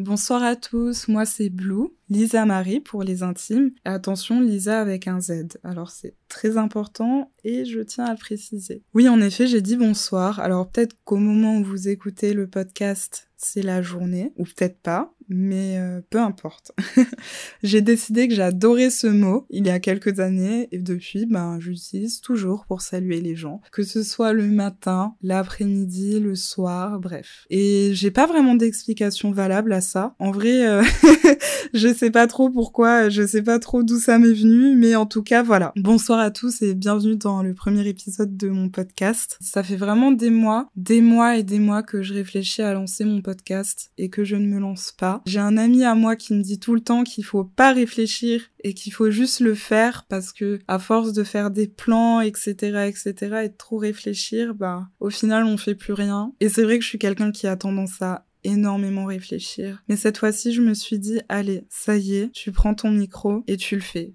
Bonsoir à tous, moi c'est Blue, Lisa Marie pour les intimes. Attention, Lisa avec un Z. Alors c'est très important et je tiens à le préciser. Oui, en effet, j'ai dit bonsoir. Alors peut-être qu'au moment où vous écoutez le podcast, c'est la journée, ou peut-être pas, mais euh, peu importe. j'ai décidé que j'adorais ce mot il y a quelques années et depuis, ben, j'utilise toujours pour saluer les gens, que ce soit le matin, l'après-midi, le soir, bref. Et j'ai pas vraiment d'explication valable à ça. En vrai, euh, je sais pas trop pourquoi, je sais pas trop d'où ça m'est venu, mais en tout cas, voilà. Bonsoir à tous et bienvenue dans le premier épisode de mon podcast. Ça fait vraiment des mois, des mois et des mois que je réfléchis à lancer mon podcast et que je ne me lance pas. J'ai un ami à moi qui me dit tout le temps qu'il faut pas réfléchir et qu'il faut juste le faire parce que à force de faire des plans, etc., etc., et de trop réfléchir, bah, au final, on fait plus rien. Et c'est vrai que je suis quelqu'un qui a tendance à énormément réfléchir. Mais cette fois-ci, je me suis dit, allez, ça y est, tu prends ton micro et tu le fais.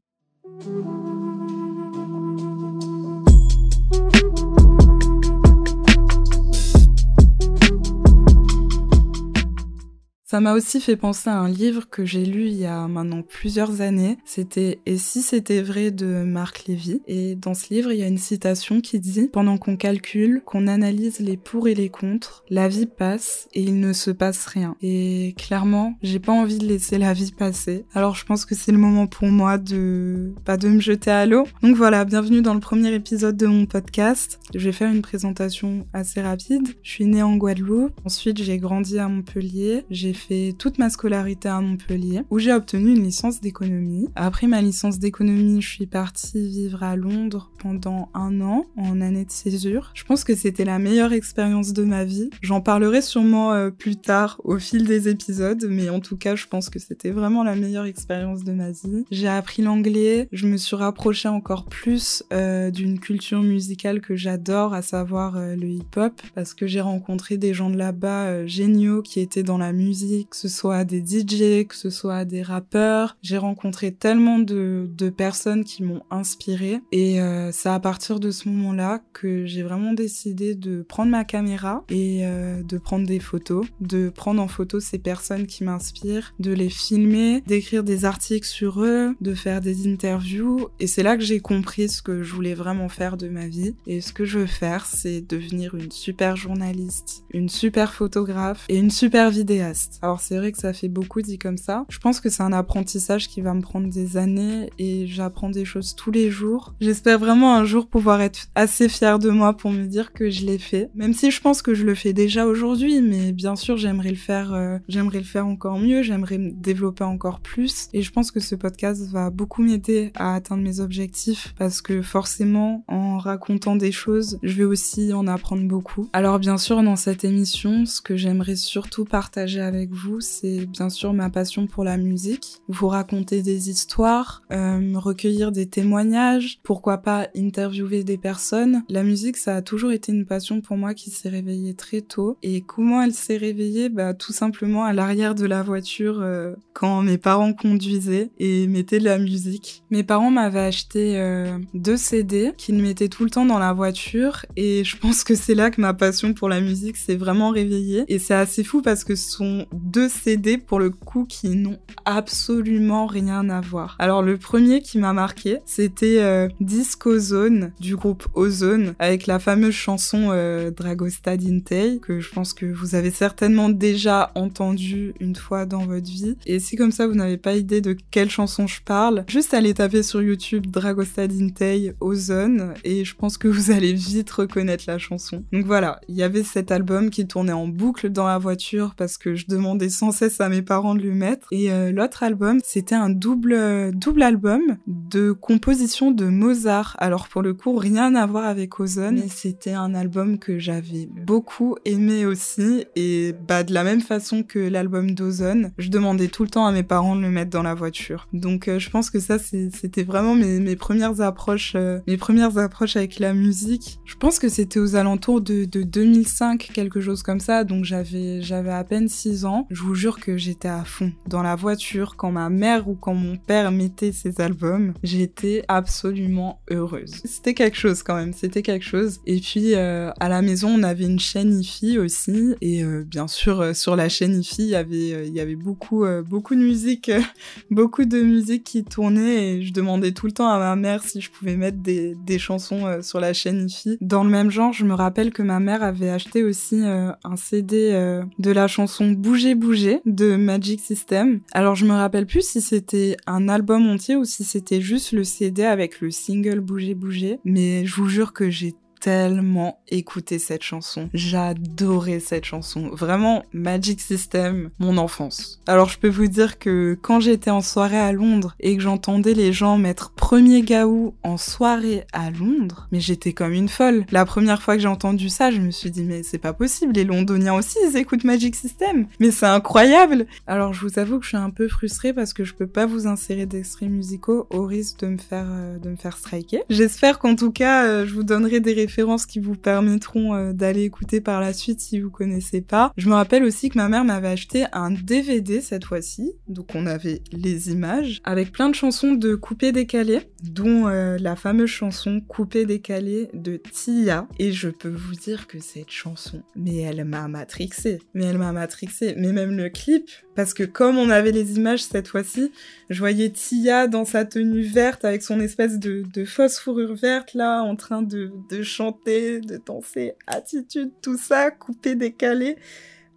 Ça m'a aussi fait penser à un livre que j'ai lu il y a maintenant plusieurs années. C'était Et si c'était vrai? de Marc Lévy. Et dans ce livre, il y a une citation qui dit Pendant qu'on calcule, qu'on analyse les pour et les contre, la vie passe et il ne se passe rien. Et clairement, j'ai pas envie de laisser la vie passer. Alors je pense que c'est le moment pour moi de pas de me jeter à l'eau. Donc voilà, bienvenue dans le premier épisode de mon podcast. Je vais faire une présentation assez rapide. Je suis née en Guadeloupe. Ensuite, j'ai grandi à Montpellier. J'ai fait toute ma scolarité à Montpellier, où j'ai obtenu une licence d'économie. Après ma licence d'économie, je suis partie vivre à Londres pendant un an, en année de césure. Je pense que c'était la meilleure expérience de ma vie. J'en parlerai sûrement euh, plus tard au fil des épisodes, mais en tout cas, je pense que c'était vraiment la meilleure expérience de ma vie. J'ai appris l'anglais, je me suis rapprochée encore plus euh, d'une culture musicale que j'adore, à savoir euh, le hip-hop, parce que j'ai rencontré des gens de là-bas géniaux qui étaient dans la musique que ce soit des DJ, que ce soit des rappeurs. J'ai rencontré tellement de, personnes qui m'ont inspiré et euh, c'est à partir de ce moment-là que j'ai vraiment décidé de prendre ma caméra et euh, de prendre des photos, de prendre en photo ces personnes qui m'inspirent, de les filmer, d'écrire des articles sur eux, de faire des interviews et c'est là que j'ai compris ce que je voulais vraiment faire de ma vie et ce que je veux faire c'est devenir une super journaliste, une super photographe et une super vidéaste. Alors c'est vrai que ça fait beaucoup dit comme ça. Je pense que c'est un apprentissage qui va me prendre des années et j'apprends des choses tous les jours. J'espère vraiment un jour pouvoir être assez fière de moi pour me dire que je l'ai fait. Même si je pense que je le fais déjà aujourd'hui, mais bien sûr j'aimerais le faire, euh, j'aimerais le faire encore mieux, j'aimerais me développer encore plus. Et je pense que ce podcast va beaucoup m'aider à atteindre mes objectifs parce que forcément en racontant des choses, je vais aussi en apprendre beaucoup. Alors bien sûr dans cette émission, ce que j'aimerais surtout partager avec vous, c'est bien sûr ma passion pour la musique. Vous raconter des histoires, euh, recueillir des témoignages, pourquoi pas interviewer des personnes. La musique, ça a toujours été une passion pour moi qui s'est réveillée très tôt. Et comment elle s'est réveillée? Bah tout simplement à l'arrière de la voiture euh, quand mes parents conduisaient et mettaient de la musique. Mes parents m'avaient acheté euh, deux CD qu'ils mettaient tout le temps dans la voiture et je pense que c'est là que ma passion pour la musique s'est vraiment réveillée. Et c'est assez fou parce que ce sont deux CD pour le coup qui n'ont absolument rien à voir. Alors le premier qui m'a marqué, c'était euh, Disco Zone du groupe Ozone avec la fameuse chanson euh, Dragostad Intei que je pense que vous avez certainement déjà entendu une fois dans votre vie. Et si comme ça vous n'avez pas idée de quelle chanson je parle, juste allez taper sur YouTube Dragostad Intei Ozone et je pense que vous allez vite reconnaître la chanson. Donc voilà, il y avait cet album qui tournait en boucle dans la voiture parce que je demande demandais sans cesse à mes parents de le mettre. Et euh, l'autre album, c'était un double, double album de composition de Mozart. Alors pour le coup, rien à voir avec Ozone, mais c'était un album que j'avais beaucoup aimé aussi. Et bah de la même façon que l'album d'Ozone, je demandais tout le temps à mes parents de le mettre dans la voiture. Donc euh, je pense que ça, c'était vraiment mes, mes, premières approches, euh, mes premières approches avec la musique. Je pense que c'était aux alentours de, de 2005, quelque chose comme ça. Donc j'avais, j'avais à peine 6 ans je vous jure que j'étais à fond. Dans la voiture, quand ma mère ou quand mon père mettait ses albums, j'étais absolument heureuse. C'était quelque chose quand même, c'était quelque chose. Et puis euh, à la maison, on avait une chaîne IFI aussi. Et euh, bien sûr, euh, sur la chaîne IFI, il y avait, y avait beaucoup, beaucoup de musique, beaucoup de musique qui tournait. Et je demandais tout le temps à ma mère si je pouvais mettre des, des chansons sur la chaîne IFI. Dans le même genre, je me rappelle que ma mère avait acheté aussi un CD de la chanson Bouger Bouger de Magic System. Alors je me rappelle plus si c'était un album entier ou si c'était juste le CD avec le single Bouger Bouger, mais je vous jure que j'ai tellement écouté cette chanson. J'adorais cette chanson. Vraiment, Magic System, mon enfance. Alors je peux vous dire que quand j'étais en soirée à Londres et que j'entendais les gens mettre premier gaou en soirée à Londres, mais j'étais comme une folle. La première fois que j'ai entendu ça, je me suis dit mais c'est pas possible, les Londoniens aussi ils écoutent Magic System. Mais c'est incroyable. Alors je vous avoue que je suis un peu frustrée parce que je peux pas vous insérer d'extraits musicaux au risque de me faire euh, de me faire striker. J'espère qu'en tout cas euh, je vous donnerai des références qui vous permettront euh, d'aller écouter par la suite si vous connaissez pas. Je me rappelle aussi que ma mère m'avait acheté un DVD cette fois-ci, donc on avait les images avec plein de chansons de coupé décalé, dont euh, la fameuse chanson Coupé décalé de Tia. Et je peux vous dire que cette chanson, mais elle m'a matrixé, mais elle m'a matrixé, mais même le clip, parce que comme on avait les images cette fois-ci, je voyais Tia dans sa tenue verte avec son espèce de, de fausse fourrure verte là, en train de chanter de danser, attitude, tout ça, coupé, décalé.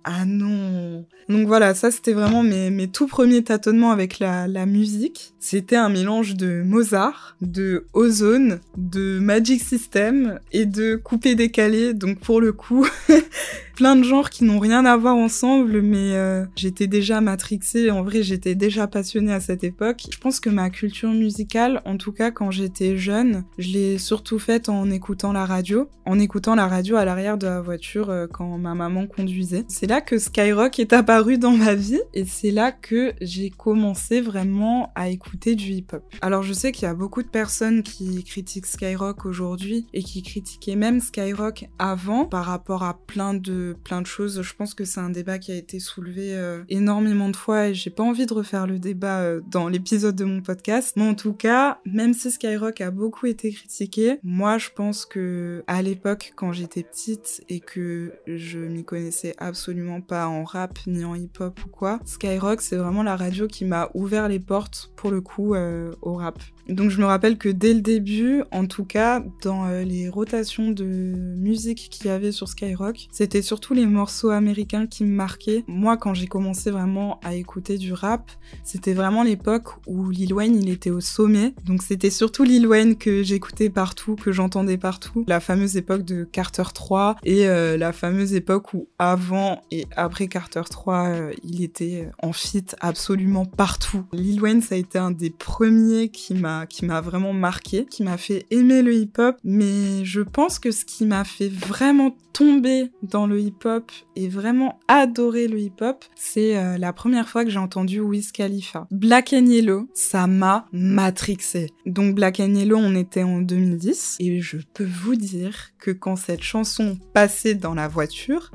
Ah non Donc voilà, ça c'était vraiment mes, mes tout premiers tâtonnements avec la, la musique. C'était un mélange de Mozart, de Ozone, de Magic System et de coupé décalé. Donc pour le coup, plein de genres qui n'ont rien à voir ensemble, mais euh, j'étais déjà matrixée. En vrai, j'étais déjà passionnée à cette époque. Je pense que ma culture musicale, en tout cas quand j'étais jeune, je l'ai surtout faite en écoutant la radio, en écoutant la radio à l'arrière de la voiture euh, quand ma maman conduisait. C'est là que Skyrock est apparu dans ma vie et c'est là que j'ai commencé vraiment à écouter du hip-hop. Alors je sais qu'il y a beaucoup de personnes qui critiquent Skyrock aujourd'hui et qui critiquaient même Skyrock avant par rapport à plein plein de choses. Je pense que c'est un débat qui a été soulevé euh, énormément de fois et j'ai pas envie de refaire le débat euh, dans l'épisode de mon podcast. Mais en tout cas, même si Skyrock a beaucoup été critiqué, moi je pense que à l'époque quand j'étais petite et que je m'y connaissais absolument pas en rap ni en hip-hop ou quoi, Skyrock c'est vraiment la radio qui m'a ouvert les portes pour le coup euh, au rap. Donc je me rappelle que dès le début, en tout cas, dans euh, les rotations de musique qu'il y avait sur Skyrock, c'était surtout les morceaux américains qui me marquaient. Moi, quand j'ai commencé vraiment à écouter du rap, c'était vraiment l'époque où Lil Wayne, il était au sommet. Donc c'était surtout Lil Wayne que j'écoutais partout, que j'entendais partout. La fameuse époque de Carter 3 et euh, la fameuse époque où avant et après Carter 3, euh, il était en fit absolument partout. Lil Wayne, ça a été un des premiers qui m'a qui m'a vraiment marqué, qui m'a fait aimer le hip-hop. Mais je pense que ce qui m'a fait vraiment tomber dans le hip-hop et vraiment adorer le hip-hop, c'est euh, la première fois que j'ai entendu Wiz Khalifa. Black and Yellow, ça m'a matrixé. Donc Black and Yellow, on était en 2010 et je peux vous dire que quand cette chanson passait dans la voiture,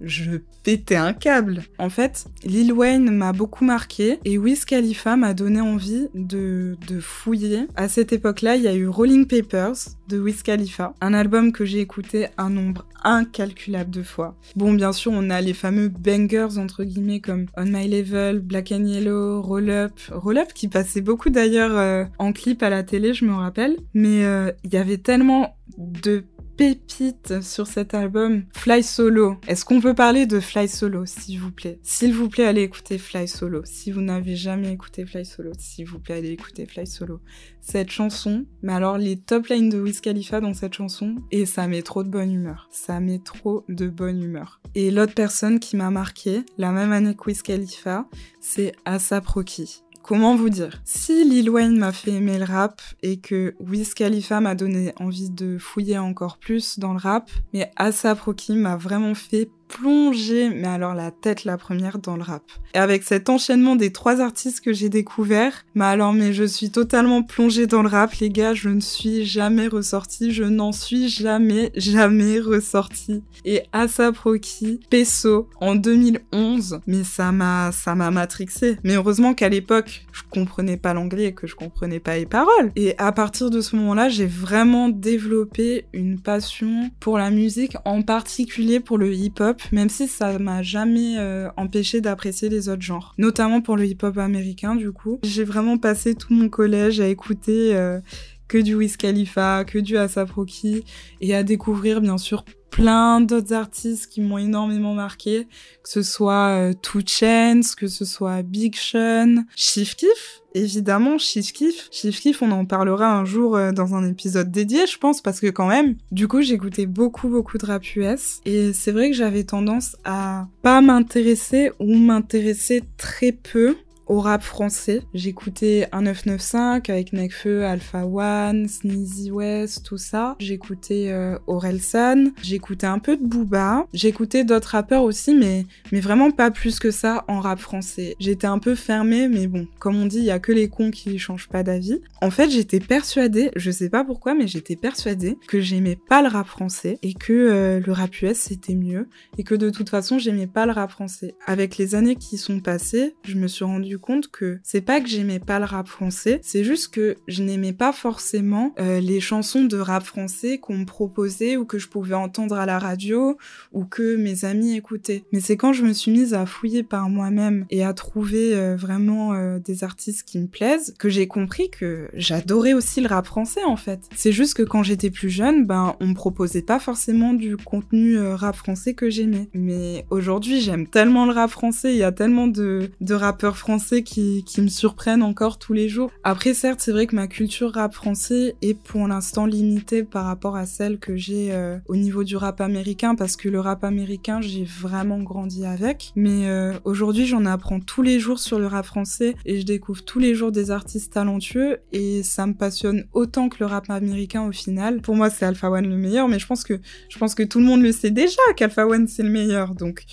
je pétais un câble. En fait, Lil Wayne m'a beaucoup marqué et Wiz Khalifa m'a donné envie de, de fouiller. À cette époque-là, il y a eu Rolling Papers de Wiz Khalifa, un album que j'ai écouté un nombre incalculable de fois. Bon, bien sûr, on a les fameux bangers entre guillemets comme On My Level, Black and Yellow, Roll Up, Roll Up qui passait beaucoup d'ailleurs euh, en clip à la télé, je me rappelle. Mais euh, il y avait tellement de pépite sur cet album, Fly Solo. Est-ce qu'on peut parler de Fly Solo, s'il vous plaît? S'il vous plaît, allez écouter Fly Solo. Si vous n'avez jamais écouté Fly Solo, s'il vous plaît, allez écouter Fly Solo. Cette chanson, mais alors les top lines de Wiz Khalifa dans cette chanson, et ça met trop de bonne humeur. Ça met trop de bonne humeur. Et l'autre personne qui m'a marqué, la même année que Wiz Khalifa, c'est Asap Rocky. Comment vous dire? Si Lil Wayne m'a fait aimer le rap et que Wiz Khalifa m'a donné envie de fouiller encore plus dans le rap, mais ASAP Rocky m'a vraiment fait plongée, mais alors la tête la première dans le rap. Et avec cet enchaînement des trois artistes que j'ai découverts, mais alors mais je suis totalement plongée dans le rap, les gars, je ne suis jamais ressortie, je n'en suis jamais, jamais ressortie. Et Asap Rocky, Peso, en 2011, mais ça m'a, ça m'a matrixé. Mais heureusement qu'à l'époque, je comprenais pas l'anglais et que je comprenais pas les paroles. Et à partir de ce moment-là, j'ai vraiment développé une passion pour la musique, en particulier pour le hip-hop, même si ça m'a jamais euh, empêché d'apprécier les autres genres. Notamment pour le hip-hop américain, du coup. J'ai vraiment passé tout mon collège à écouter euh, que du Wiz Khalifa, que du Asap Rocky, et à découvrir, bien sûr, plein d'autres artistes qui m'ont énormément marqué, que ce soit euh, Two que ce soit Big Sean, Chief Keef, évidemment Chief Keef. Chief Keef, on en parlera un jour euh, dans un épisode dédié, je pense, parce que quand même, du coup, j'écoutais beaucoup, beaucoup de rap US, et c'est vrai que j'avais tendance à pas m'intéresser ou m'intéresser très peu au rap français. J'écoutais 1995 avec Nekfeu, Alpha One, Sneezy West, tout ça. J'écoutais euh, Orelsan, j'écoutais un peu de Booba, j'écoutais d'autres rappeurs aussi, mais, mais vraiment pas plus que ça en rap français. J'étais un peu fermée, mais bon, comme on dit, il y a que les cons qui changent pas d'avis. En fait, j'étais persuadée, je sais pas pourquoi, mais j'étais persuadée que j'aimais pas le rap français et que euh, le rap US c'était mieux et que de toute façon j'aimais pas le rap français. Avec les années qui sont passées, je me suis rendu compte que c'est pas que j'aimais pas le rap français, c'est juste que je n'aimais pas forcément euh, les chansons de rap français qu'on me proposait ou que je pouvais entendre à la radio ou que mes amis écoutaient. Mais c'est quand je me suis mise à fouiller par moi-même et à trouver euh, vraiment euh, des artistes qui me plaisent que j'ai compris que j'adorais aussi le rap français en fait. C'est juste que quand j'étais plus jeune, ben on me proposait pas forcément du contenu rap français que j'aimais. Mais aujourd'hui, j'aime tellement le rap français, il y a tellement de, de rappeurs français qui, me surprennent encore tous les jours. Après, certes, c'est vrai que ma culture rap français est pour l'instant limitée par rapport à celle que j'ai euh, au niveau du rap américain, parce que le rap américain, j'ai vraiment grandi avec. Mais euh, aujourd'hui, j'en apprends tous les jours sur le rap français et je découvre tous les jours des artistes talentueux et ça me passionne autant que le rap américain au final. Pour moi, c'est Alpha One le meilleur, mais je pense que je pense que tout le monde le sait déjà qu'Alpha One c'est le meilleur. Donc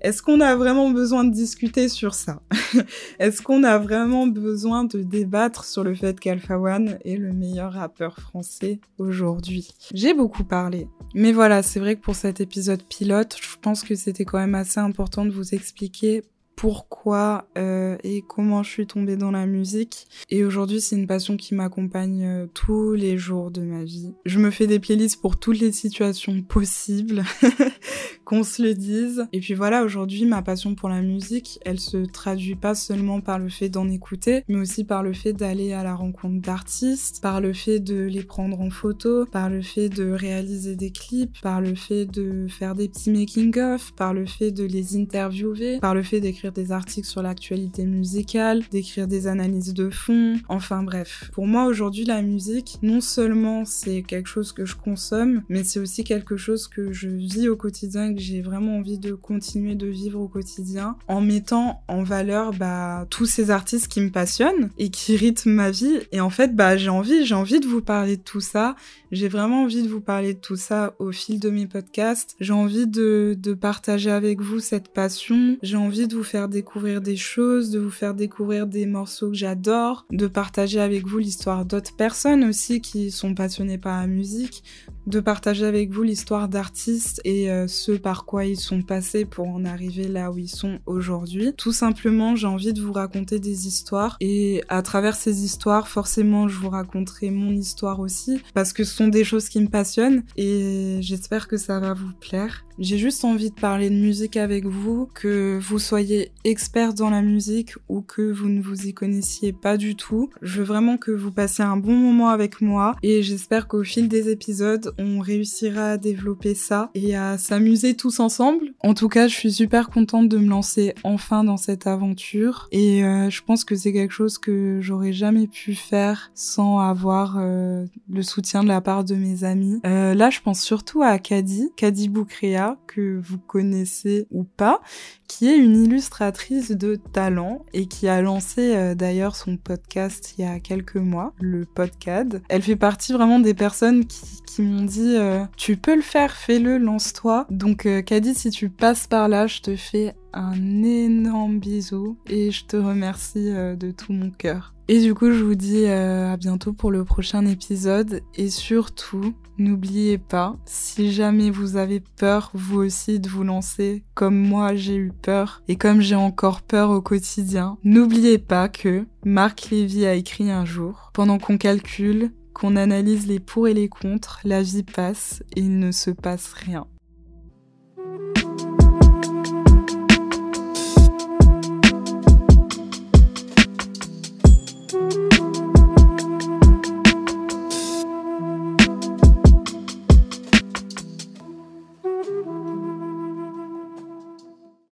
est-ce qu'on a vraiment besoin de discuter sur ça? Est-ce qu'on a vraiment besoin de débattre sur le fait qu'Alpha One est le meilleur rappeur français aujourd'hui? J'ai beaucoup parlé. Mais voilà, c'est vrai que pour cet épisode pilote, je pense que c'était quand même assez important de vous expliquer pourquoi euh, et comment je suis tombée dans la musique. Et aujourd'hui, c'est une passion qui m'accompagne euh, tous les jours de ma vie. Je me fais des playlists pour toutes les situations possibles, qu'on se le dise. Et puis voilà, aujourd'hui, ma passion pour la musique, elle se traduit pas seulement par le fait d'en écouter, mais aussi par le fait d'aller à la rencontre d'artistes, par le fait de les prendre en photo, par le fait de réaliser des clips, par le fait de faire des petits making-of, par le fait de les interviewer, par le fait d'écrire des articles sur l'actualité musicale, d'écrire des analyses de fond, enfin bref. Pour moi aujourd'hui la musique, non seulement c'est quelque chose que je consomme, mais c'est aussi quelque chose que je vis au quotidien, que j'ai vraiment envie de continuer de vivre au quotidien, en mettant en valeur bah, tous ces artistes qui me passionnent et qui rythment ma vie. Et en fait, bah, j'ai envie, j'ai envie de vous parler de tout ça. J'ai vraiment envie de vous parler de tout ça au fil de mes podcasts. J'ai envie de, de partager avec vous cette passion. J'ai envie de vous faire découvrir des choses, de vous faire découvrir des morceaux que j'adore, de partager avec vous l'histoire d'autres personnes aussi qui sont passionnées par la musique, de partager avec vous l'histoire d'artistes et euh, ce par quoi ils sont passés pour en arriver là où ils sont aujourd'hui. Tout simplement, j'ai envie de vous raconter des histoires et à travers ces histoires, forcément, je vous raconterai mon histoire aussi parce que ce sont des choses qui me passionnent et j'espère que ça va vous plaire. J'ai juste envie de parler de musique avec vous, que vous soyez expert dans la musique ou que vous ne vous y connaissiez pas du tout. Je veux vraiment que vous passiez un bon moment avec moi et j'espère qu'au fil des épisodes, on réussira à développer ça et à s'amuser tous ensemble. En tout cas, je suis super contente de me lancer enfin dans cette aventure et euh, je pense que c'est quelque chose que j'aurais jamais pu faire sans avoir euh, le soutien de la part de mes amis. Euh, là, je pense surtout à Kadi, Kadi Boukrea Que vous connaissez ou pas, qui est une illustratrice de talent et qui a lancé euh, d'ailleurs son podcast il y a quelques mois, le podcast. Elle fait partie vraiment des personnes qui, m'ont dit euh, tu peux le faire, fais-le, lance-toi. Donc euh, Caddy, si tu passes par là, je te fais un énorme bisou et je te remercie de tout mon cœur. Et du coup, je vous dis à bientôt pour le prochain épisode et surtout, n'oubliez pas, si jamais vous avez peur vous aussi de vous lancer comme moi j'ai eu peur et comme j'ai encore peur au quotidien, n'oubliez pas que Marc Lévy a écrit un jour, pendant qu'on calcule, qu'on analyse les pour et les contre, la vie passe et il ne se passe rien.